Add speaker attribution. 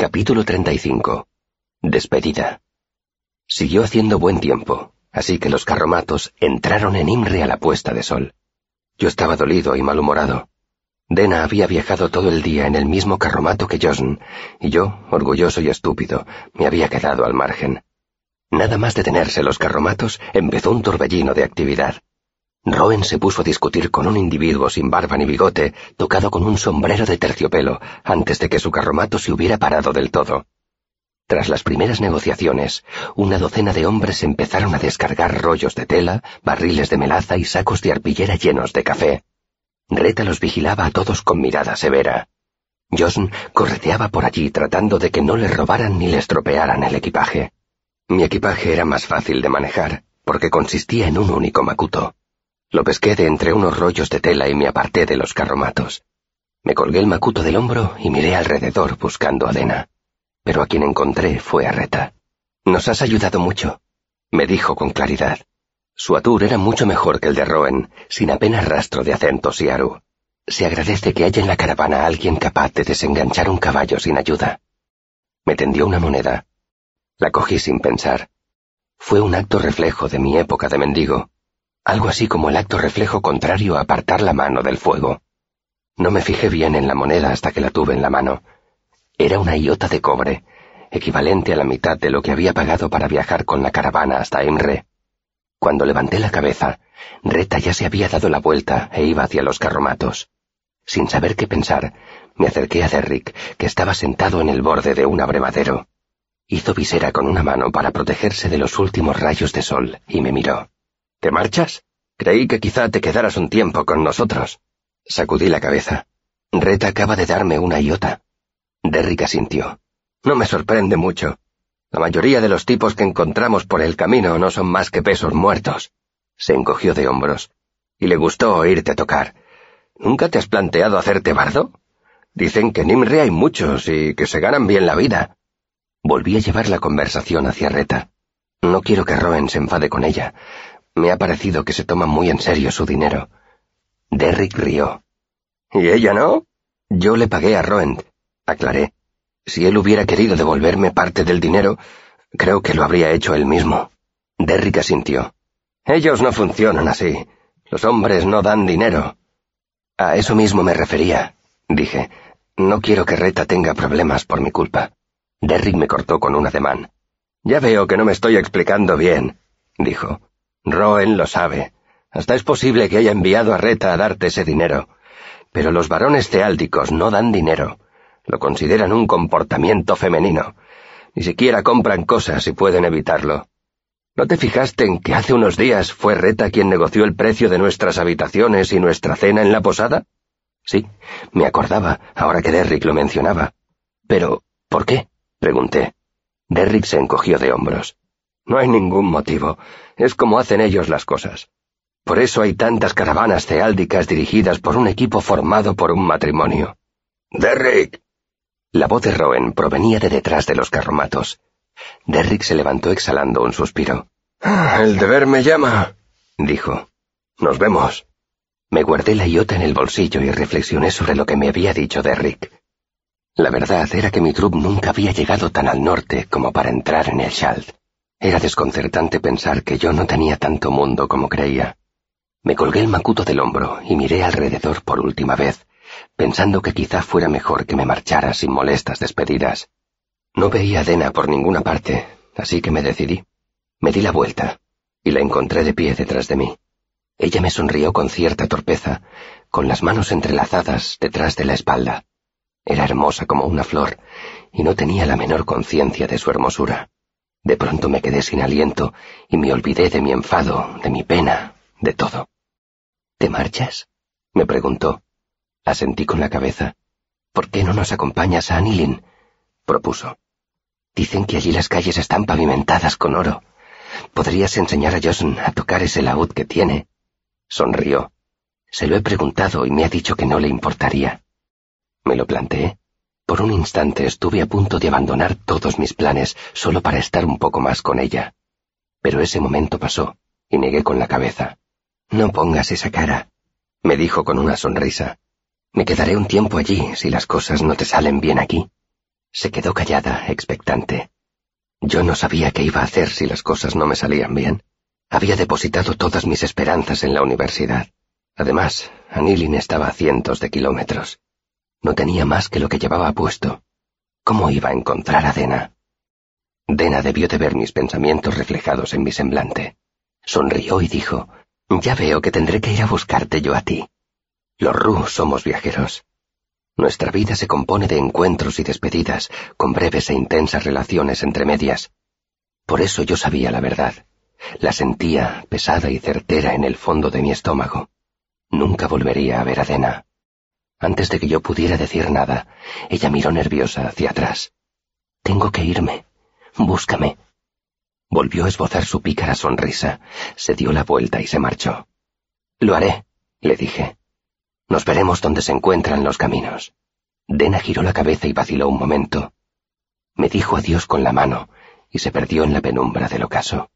Speaker 1: Capítulo 35. Despedida. Siguió haciendo buen tiempo, así que los carromatos entraron en Imre a la puesta de sol. Yo estaba dolido y malhumorado. Dena había viajado todo el día en el mismo carromato que Josn, y yo, orgulloso y estúpido, me había quedado al margen. Nada más detenerse los carromatos, empezó un torbellino de actividad. Rowan se puso a discutir con un individuo sin barba ni bigote, tocado con un sombrero de terciopelo, antes de que su carromato se hubiera parado del todo. Tras las primeras negociaciones, una docena de hombres empezaron a descargar rollos de tela, barriles de melaza y sacos de arpillera llenos de café. Reta los vigilaba a todos con mirada severa. Josn correteaba por allí tratando de que no le robaran ni le estropearan el equipaje. Mi equipaje era más fácil de manejar, porque consistía en un único macuto. Lo pesqué de entre unos rollos de tela y me aparté de los carromatos. Me colgué el macuto del hombro y miré alrededor buscando a Dena. Pero a quien encontré fue a Reta. Nos has ayudado mucho, me dijo con claridad. Su atur era mucho mejor que el de Roen, sin apenas rastro de acento siaru. Se agradece que haya en la caravana alguien capaz de desenganchar un caballo sin ayuda. Me tendió una moneda. La cogí sin pensar. Fue un acto reflejo de mi época de mendigo, algo así como el acto reflejo contrario a apartar la mano del fuego. No me fijé bien en la moneda hasta que la tuve en la mano. Era una iota de cobre, equivalente a la mitad de lo que había pagado para viajar con la caravana hasta Imre. Cuando levanté la cabeza, Reta ya se había dado la vuelta e iba hacia los carromatos. Sin saber qué pensar, me acerqué a Derrick, que estaba sentado en el borde de un abrevadero. Hizo visera con una mano para protegerse de los últimos rayos de sol y me miró. ¿Te marchas? Creí que quizá te quedaras un tiempo con nosotros. Sacudí la cabeza. Reta acaba de darme una iota. Derrick asintió. No me sorprende mucho. La mayoría de los tipos que encontramos por el camino no son más que pesos muertos. Se encogió de hombros. Y le gustó oírte tocar. ¿Nunca te has planteado hacerte bardo? Dicen que en Nimre hay muchos y que se ganan bien la vida. Volví a llevar la conversación hacia Reta. No quiero que Roen se enfade con ella. Me ha parecido que se toma muy en serio su dinero. Derrick rió. ¿Y ella no? Yo le pagué a Roent, aclaré. Si él hubiera querido devolverme parte del dinero, creo que lo habría hecho él mismo. Derrick asintió. Ellos no funcionan así. Los hombres no dan dinero. A eso mismo me refería, dije. No quiero que Reta tenga problemas por mi culpa. Derrick me cortó con un ademán. Ya veo que no me estoy explicando bien, dijo. Roen lo sabe. Hasta es posible que haya enviado a Reta a darte ese dinero. Pero los varones ceáldicos no dan dinero. Lo consideran un comportamiento femenino. Ni siquiera compran cosas si pueden evitarlo. ¿No te fijaste en que hace unos días fue Reta quien negoció el precio de nuestras habitaciones y nuestra cena en la posada? Sí, me acordaba, ahora que Derrick lo mencionaba. Pero, ¿por qué? pregunté. Derrick se encogió de hombros. No hay ningún motivo. Es como hacen ellos las cosas. Por eso hay tantas caravanas ceáldicas dirigidas por un equipo formado por un matrimonio. ¡Derrick! La voz de Rowan provenía de detrás de los carromatos. Derrick se levantó exhalando un suspiro. Ah, el deber me llama, dijo. Nos vemos. Me guardé la iota en el bolsillo y reflexioné sobre lo que me había dicho Derrick. La verdad era que mi trup nunca había llegado tan al norte como para entrar en el Schalt. Era desconcertante pensar que yo no tenía tanto mundo como creía. Me colgué el macuto del hombro y miré alrededor por última vez, pensando que quizá fuera mejor que me marchara sin molestas despedidas. No veía a Dena por ninguna parte, así que me decidí. Me di la vuelta y la encontré de pie detrás de mí. Ella me sonrió con cierta torpeza, con las manos entrelazadas detrás de la espalda. Era hermosa como una flor, y no tenía la menor conciencia de su hermosura. De pronto me quedé sin aliento y me olvidé de mi enfado, de mi pena, de todo. ¿Te marchas? me preguntó. Asentí con la cabeza. ¿Por qué no nos acompañas a Anilin? propuso. Dicen que allí las calles están pavimentadas con oro. ¿Podrías enseñar a Johnson a tocar ese laúd que tiene? Sonrió. Se lo he preguntado y me ha dicho que no le importaría. Me lo planteé. Por un instante estuve a punto de abandonar todos mis planes solo para estar un poco más con ella. Pero ese momento pasó, y negué con la cabeza. No pongas esa cara, me dijo con una sonrisa. Me quedaré un tiempo allí si las cosas no te salen bien aquí. Se quedó callada, expectante. Yo no sabía qué iba a hacer si las cosas no me salían bien. Había depositado todas mis esperanzas en la universidad. Además, Anilin estaba a cientos de kilómetros. No tenía más que lo que llevaba puesto. ¿Cómo iba a encontrar a Dena? Dena debió de ver mis pensamientos reflejados en mi semblante. Sonrió y dijo, Ya veo que tendré que ir a buscarte yo a ti. Los Ru somos viajeros. Nuestra vida se compone de encuentros y despedidas, con breves e intensas relaciones entre medias. Por eso yo sabía la verdad. La sentía pesada y certera en el fondo de mi estómago. Nunca volvería a ver a Dena. Antes de que yo pudiera decir nada, ella miró nerviosa hacia atrás. Tengo que irme. Búscame. Volvió a esbozar su pícara sonrisa, se dio la vuelta y se marchó. Lo haré, le dije. Nos veremos donde se encuentran los caminos. Dena giró la cabeza y vaciló un momento. Me dijo adiós con la mano y se perdió en la penumbra del ocaso.